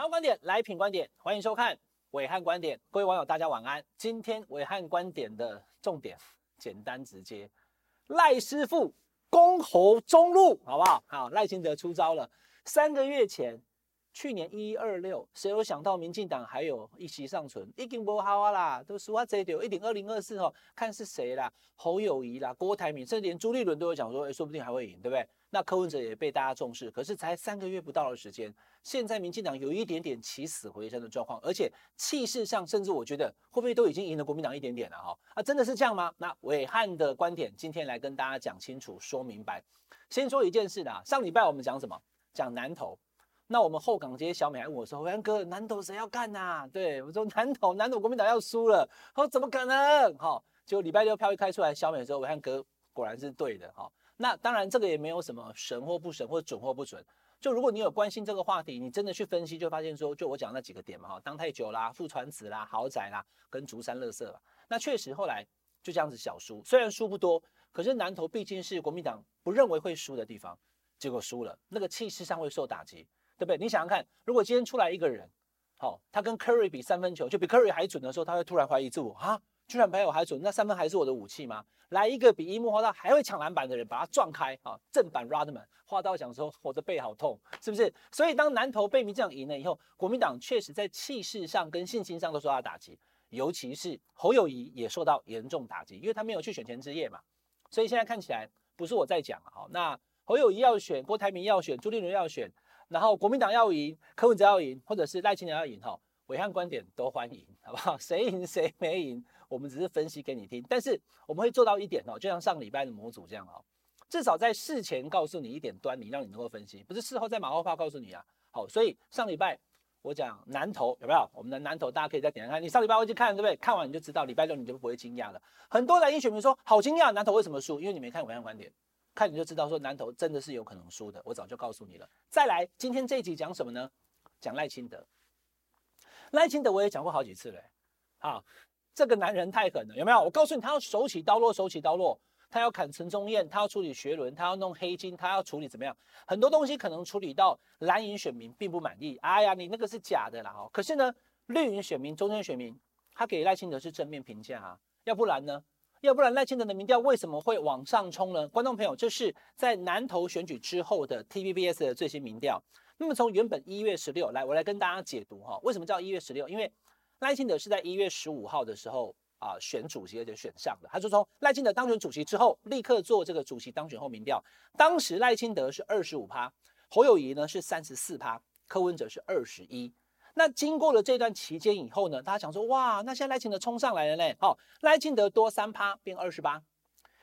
想要观点来品观点，欢迎收看伟汉观点。各位网友，大家晚安。今天伟汉观点的重点简单直接，赖师傅公侯中路，好不好？好，赖清德出招了。三个月前，去年一一二六，谁有想到民进党还有一席尚存？已经不好啊啦，都输啊这丢，一点二零二四哦，看是谁啦，侯友谊啦，郭台铭，甚至连朱立伦都有讲说，哎，说不定还会赢，对不对？那柯文哲也被大家重视，可是才三个月不到的时间。现在民进党有一点点起死回生的状况，而且气势上，甚至我觉得会不会都已经赢了国民党一点点了哈？啊，真的是这样吗？那伟汉的观点今天来跟大家讲清楚、说明白。先说一件事啦，上礼拜我们讲什么？讲南投。那我们后港街小美还问我说：“暐瀚哥，南投谁要干呐？”对我说：“南投，南投国民党要输了。”他说：“怎么可能？”哈，结果礼拜六票一开出来，小美的时候，暐瀚哥果然是对的哈。那当然，这个也没有什么神或不神，或准或不准。就如果你有关心这个话题，你真的去分析，就发现说，就我讲那几个点嘛，哈，当太久啦，富传子啦，豪宅啦，跟竹山垃圾啦，那确实后来就这样子小输，虽然输不多，可是南投毕竟是国民党不认为会输的地方，结果输了，那个气势上会受打击，对不对？你想想看，如果今天出来一个人，好，他跟 Curry 比三分球，就比 Curry 还准的时候，他会突然怀疑自我，啊，居然比我还准，那三分还是我的武器吗？来一个比樱木花道还会抢篮板的人，把他撞开啊！正版 Rodman 花道讲说：“我的背好痛，是不是？”所以当南投被民进党赢了以后，国民党确实在气势上跟信心上都受到打击，尤其是侯友宜也受到严重打击，因为他没有去选前之夜嘛。所以现在看起来不是我在讲啊，那侯友宜要选，郭台铭要选，朱立伦要选，然后国民党要赢，柯文哲要赢，或者是赖清德要赢，哈，伟汉观点都欢迎，好不好？谁赢谁没赢？我们只是分析给你听，但是我们会做到一点哦，就像上礼拜的模组这样哦，至少在事前告诉你一点端倪，让你能够分析，不是事后再马后炮告诉你啊。好，所以上礼拜我讲南投有没有？我们的南投大家可以再点看，你上礼拜会去看对不对？看完你就知道，礼拜六你就不会惊讶了。很多蓝营选民说好惊讶，南投为什么输？因为你没看暐瀚观点，看你就知道说南投真的是有可能输的。我早就告诉你了。再来，今天这一集讲什么呢？讲赖清德。赖清德我也讲过好几次了，好。这个男人太狠了，有没有？我告诉你，他要手起刀落，手起刀落，他要砍陈宗彦，他要处理学伦，他要弄黑金，他要处理怎么样？很多东西可能处理到蓝营选民并不满意。哎呀，你那个是假的啦！可是呢，绿营选民、中间选民，他给赖清德是正面评价啊。要不然呢？要不然赖清德的民调为什么会往上冲呢？观众朋友，这是在南投选举之后的 TVBS 的最新民调。那么从原本一月十六来，我来跟大家解读哈，为什么叫一月十六？因为赖清德是在一月十五号的时候啊选主席而且选上的。他说从赖清德当选主席之后，立刻做这个主席当选后民调。当时赖清德是二十五趴，侯友宜呢是三十四趴，柯文哲是二十一。那经过了这段期间以后呢，大家想说哇，那现在赖清德冲上来了呢。好，赖清德多三趴变二十八，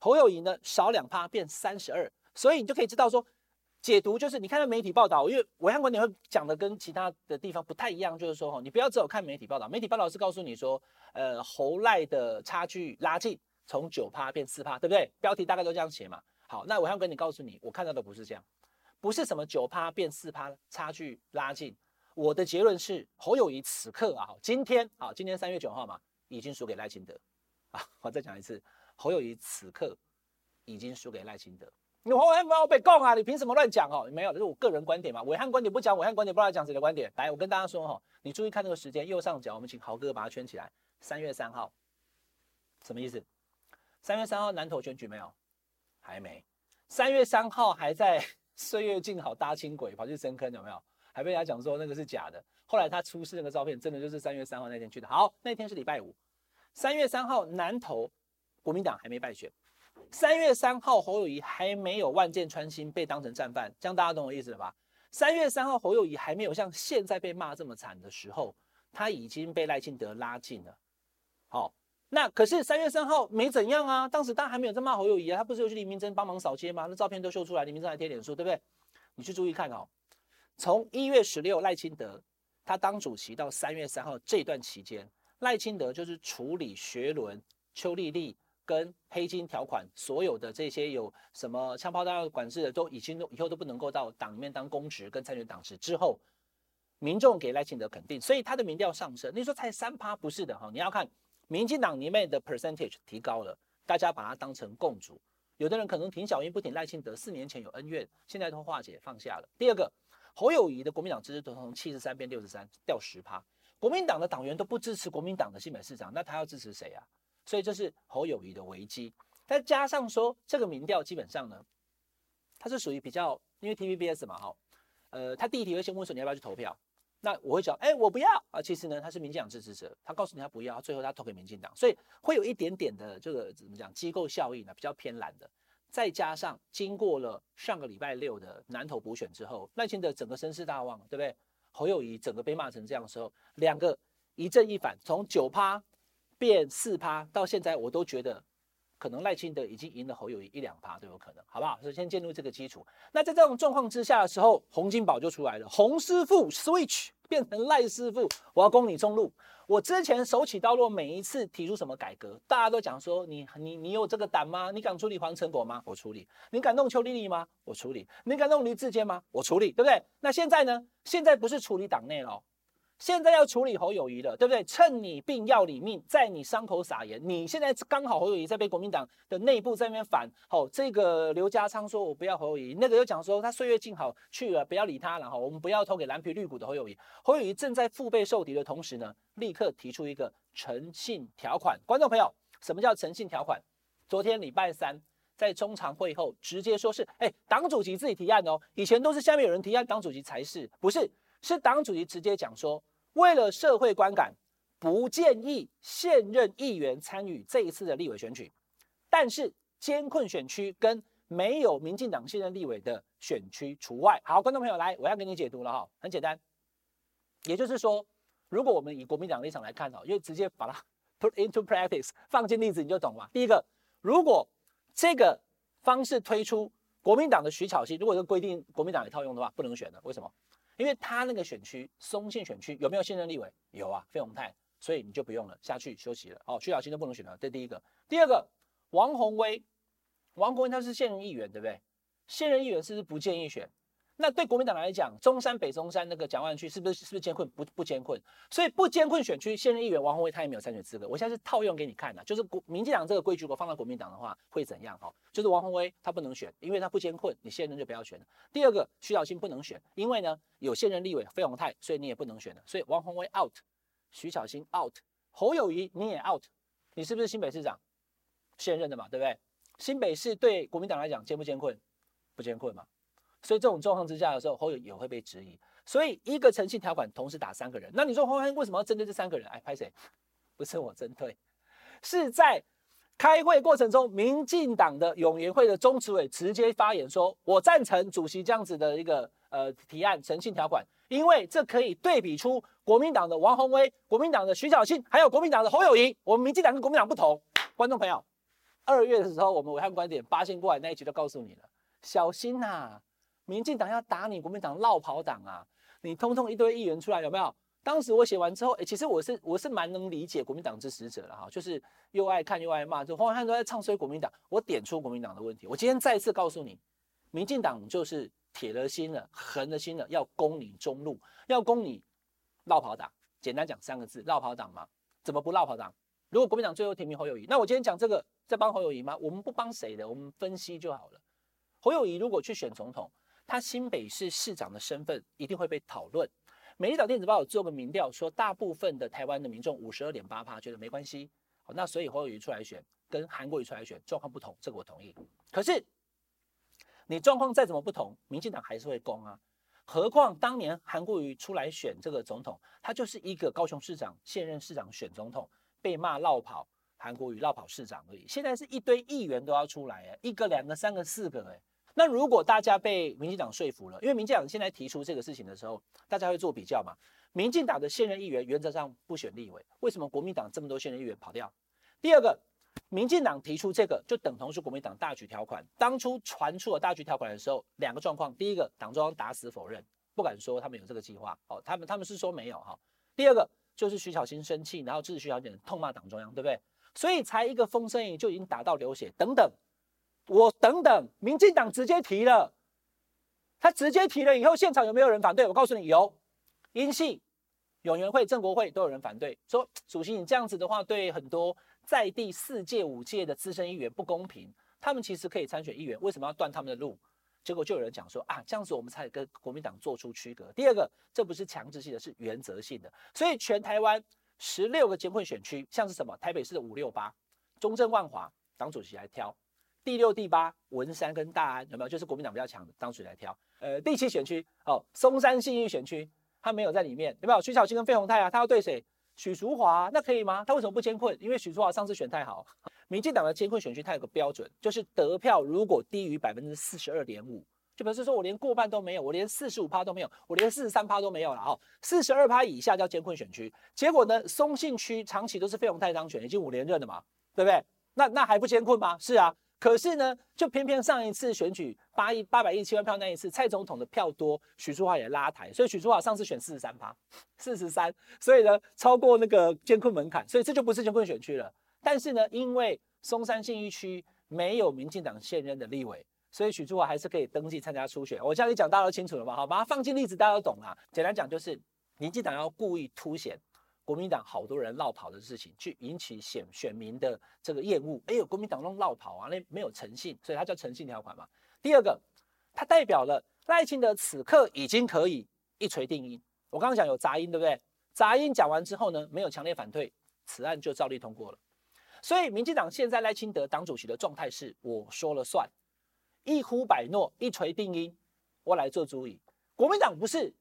侯友宜呢少两趴变三十二。所以你就可以知道说。解读就是你看到媒体报道，因为暐瀚观点会讲的跟其他的地方不太一样，就是说哈，你不要只有看媒体报道，媒体报道是告诉你说，呃，侯赖的差距拉近，从九趴变四趴，对不对？标题大概都这样写嘛。好，那暐瀚观点告诉你，我看到的不是这样，不是什么九趴变四趴差距拉近，我的结论是侯友谊此刻啊，今天啊，今天三月九号嘛，已经输给赖清德啊，我再讲一次，侯友谊此刻已经输给赖清德。你侯瀚不要被告啊！你凭什么乱讲哦？没有，这是我个人观点嘛。伟汉观点不讲，伟汉观点不知道讲谁的观点。来，我跟大家说哈，你注意看那个时间，右上角我们请豪哥把它圈起来。三月三号，什么意思？三月三号南投选举没有？还没。三月三号还在岁月静好搭轻轨跑去深坑有没有？还被人家讲说那个是假的。后来他出示那个照片，真的就是三月三号那天去的。好，那天是礼拜五。三月三号南投国民党还没败选。三月三号，侯友谊还没有万箭穿心被当成战犯，这样大家懂我意思了吧？三月三号，侯友谊还没有像现在被骂这么惨的时候，他已经被赖清德拉近了。好，那可是三月三号没怎样啊，当时大家还没有在骂侯友谊啊，他不是有去黎明真帮忙扫街吗？那照片都秀出来，黎明真还贴脸书，对不对？你去注意看哦，从一月十六赖清德他当主席到三月三号这段期间，赖清德就是处理学伦、邱丽丽。跟黑金条款，所有的这些有什么枪炮弹药管制的，都已经都以后都不能够到党里面当公职跟参选党职。之后，民众给赖清德肯定，所以他的民调上升。你说才三趴不是的哈，你要看民进党里面的 percentage 提高了，大家把它当成共主。有的人可能挺小英不挺赖清德，四年前有恩怨，现在都化解放下了。第二个，侯友谊的国民党支持度从七十三变六十三，掉十趴。国民党的党员都不支持国民党的新北市长，那他要支持谁啊？所以这是侯友宜的危机。再加上说这个民调基本上呢，它是属于比较，因为 TVBS 嘛，哈，呃，他第一题会先问说你要不要去投票。那我会讲，哎，我不要啊。其实呢，他是民进党支持者，他告诉你他不要，最后他投给民进党，所以会有一点点的这个怎么讲机构效应呢，比较偏蓝的。再加上经过了上个礼拜六的南投补选之后，赖清德整个声势大旺，对不对？侯友宜整个被骂成这样的时候，两个一正一反，从九趴变四趴，到现在我都觉得。可能赖清德已经赢了侯友宜一两趴都有可能，好不好？首先建立这个基础。那在这种状况之下的时候，洪金宝就出来了，洪师傅 switch 变成赖师傅，我要攻你中路。我之前手起刀落，每一次提出什么改革，大家都讲说你你你有这个胆吗？你敢处理黄成果吗？我处理。你敢弄邱丽丽吗？我处理。你敢弄黎智坚吗？我处理，对不对？那现在呢？现在不是处理党内了。现在要处理侯友宜了，对不对？趁你病要你命，在你伤口撒盐。你现在刚好侯友宜在被国民党的内部在那边反，好、哦，这个刘家昌说我不要侯友宜，那个又讲说他岁月静好去了，不要理他了哈。我们不要投给蓝皮绿骨的侯友宜。侯友宜正在腹背受敌的同时呢，立刻提出一个诚信条款。观众朋友，什么叫诚信条款？昨天礼拜三在中常会后直接说是，哎，党主席自己提案哦。以前都是下面有人提案，党主席才是，不是？是党主席直接讲说。为了社会观感，不建议现任议员参与这一次的立委选举，但是艰困选区跟没有民进党现任立委的选区除外。好，观众朋友来，我要给你解读了哈，很简单，也就是说，如果我们以国民党立场来看哈，因为直接把它 put into practice 放进例子你就懂了。第一个，如果这个方式推出，国民党的徐巧芯，如果这个规定国民党也套用的话，不能选的，为什么？因为他那个选区松县选区有没有现任立委？有啊，费鸿泰，所以你就不用了，下去休息了。哦，徐小新都不能选了，这第一个。第二个，王宏威，王宏威他是现任议员，对不对？现任议员是不是不建议选？那对国民党来讲，中山北中山那个蒋万区是不是是不是艰困？不不艰困，所以不艰困选区现任议员王宏威他也没有参选资格。我现在是套用给你看的，就是国民进党这个规矩，如果放到国民党的话会怎样？哈，就是王宏威他不能选，因为他不艰困，你现任就不要选了。第二个，徐巧芯不能选，因为呢有现任立委费鸿泰，所以你也不能选了。所以王宏威 out，徐巧芯 out，侯友宜你也 out，你是不是新北市长？现任的嘛，对不对？新北市对国民党来讲艰不艰困？不艰困嘛。所以这种状况之下的时候，侯友也会被质疑。所以一个诚信条款同时打三个人，那你说黄安为什么要针对这三个人？哎，拍谁？不是我针对，是在开会过程中，民进党的永联会的中执委直接发言说：“我赞成主席这样子的一个呃提案诚信条款，因为这可以对比出国民党的王鸿薇、国民党的徐小庆，还有国民党的侯友宜。我们民进党跟国民党不同。观众朋友，二月的时候，我们暐瀚观点八仙过来那一集都告诉你了，小心呐、啊。”民进党要打你，国民党落跑党啊！你通通一堆议员出来，有没有？当时我写完之后，哎、其实我是我是蛮能理解国民党支持者的哈，就是又爱看又爱骂，就黄汉都在唱衰国民党。我点出国民党的问题，我今天再次告诉你，民进党就是铁了心了，狠了心了，要攻你中路，要攻你落跑党。简单讲三个字，落跑党嘛？怎么不落跑党？如果国民党最后提名侯友宜，那我今天讲这个在帮侯友宜吗？我们不帮谁的，我们分析就好了。侯友宜如果去选总统。他新北市市长的身份一定会被讨论。美丽岛电子报有做个民调，说大部分的台湾的民众五十二点八趴觉得没关系。好，那所以侯友宜出来选，跟韩国瑜出来选状况不同，这个我同意。可是你状况再怎么不同，民进党还是会攻啊。何况当年韩国瑜出来选这个总统，他就是一个高雄市长现任市长选总统，被骂落跑，韩国瑜落跑市长而已。现在是一堆议员都要出来，一个、两个、三个、四个哎。那如果大家被民进党说服了，因为民进党现在提出这个事情的时候，大家会做比较嘛？民进党的现任议员原则上不选立委，为什么国民党这么多现任议员跑掉？第二个，民进党提出这个就等同是国民党大局条款。当初传出了大局条款的时候，两个状况：第一个，党中央打死否认，不敢说他们有这个计划，哦，他们他们是说没有哈。第二个就是徐巧芯生气，然后支持徐巧芯痛骂党中央，对不对？所以才一个风声就已经打到流血等等。我等等，民进党直接提了，他直接提了以后，现场有没有人反对？我告诉你，有，英系、永延会、郑国会都有人反对，说主席你这样子的话，对很多在地四届、五届的资深议员不公平。他们其实可以参选议员，为什么要断他们的路？结果就有人讲说啊，这样子我们才跟国民党做出区隔。第二个，这不是强制性的，是原则性的。所以全台湾十六个艰困选区，像是什么台北市的五六八、中正万华，党主席来挑；第六、第八文山跟大安有没有？就是国民党比较强的，党主席来挑。呃，第七选区哦，松山信义选区，他没有在里面，有没有？徐巧芯跟费鸿泰啊，他要对谁？许淑华，那可以吗？他为什么不监困？因为许淑华上次选太好。民进党的监困选区，它有个标准，就是得票如果低于百分之四十二点五，就表示说我连过半都没有，我连四十五趴都没有，我连四十三趴都没有了哦。四十二趴以下叫监困选区。结果呢，松信区长期都是费鸿泰当选，已经五连任了嘛，对不对？那那还不监困吗？是啊。可是呢，就偏偏上一次选举八亿八百亿七万票那一次，蔡总统的票多，许淑华也拉抬，所以许淑华上次选四十三趴，四十三，所以呢超过那个监困门槛，所以这就不是监困选区了。但是呢，因为松山信义区没有民进党现任的立委，所以许淑华还是可以登记参加初选。我这样一讲，大家都清楚了吗？好，把它放进例子，大家都懂啊。简单讲就是，民进党要故意凸显国民党好多人落跑的事情，去引起选选民的这个厌恶。哎呦，国民党弄落跑啊，那没有诚信，所以它叫诚信条款嘛。第二个，它代表了赖清德此刻已经可以一锤定音。我刚刚讲有杂音，对不对？杂音讲完之后呢，没有强烈反对，此案就照例通过了。所以，民进党现在赖清德党主席的状态是我说了算，一呼百诺，一锤定音，我来做主意。国民党不是，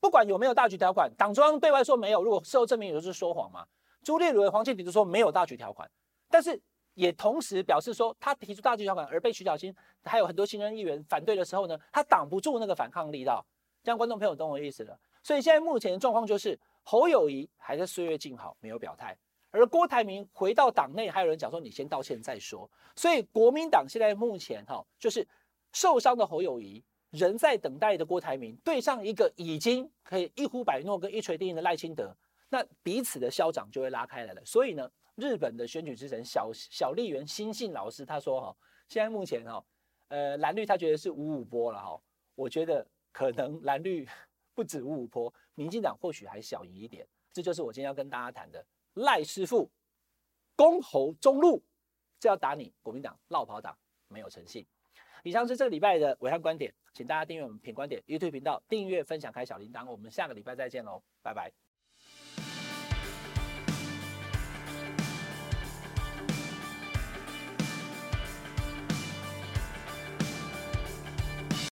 不管有没有大局条款，党中央对外说没有，如果事后证明有就是说谎嘛。朱立伦、黄庆庭就说没有大局条款，但是也同时表示说，他提出大局条款而被徐巧芯还有很多新任议员反对的时候呢，他挡不住那个反抗力道。这样观众朋友懂我意思了。所以现在目前的状况就是侯友宜还在岁月静好，没有表态。而郭台铭回到党内，还有人讲说你先道歉再说。所以国民党现在目前哈，就是受伤的侯友宜，人在等待的郭台铭，对上一个已经可以一呼百诺跟一锤定音的赖清德，那彼此的消长就会拉开来了。所以呢，日本的选举之神小小笠原新幸老师他说哈，现在目前哈，呃蓝绿他觉得是五五波了哈，我觉得可能蓝绿不止五五波，民进党或许还小赢一点。这就是我今天要跟大家谈的。赖师傅，公侯中路，这要打你国民党落跑党没有诚信。以上是这个礼拜的伟汉观点，请大家订阅我们品观点 YouTube 频道，订阅分享开小铃铛，我们下个礼拜再见喽，拜拜。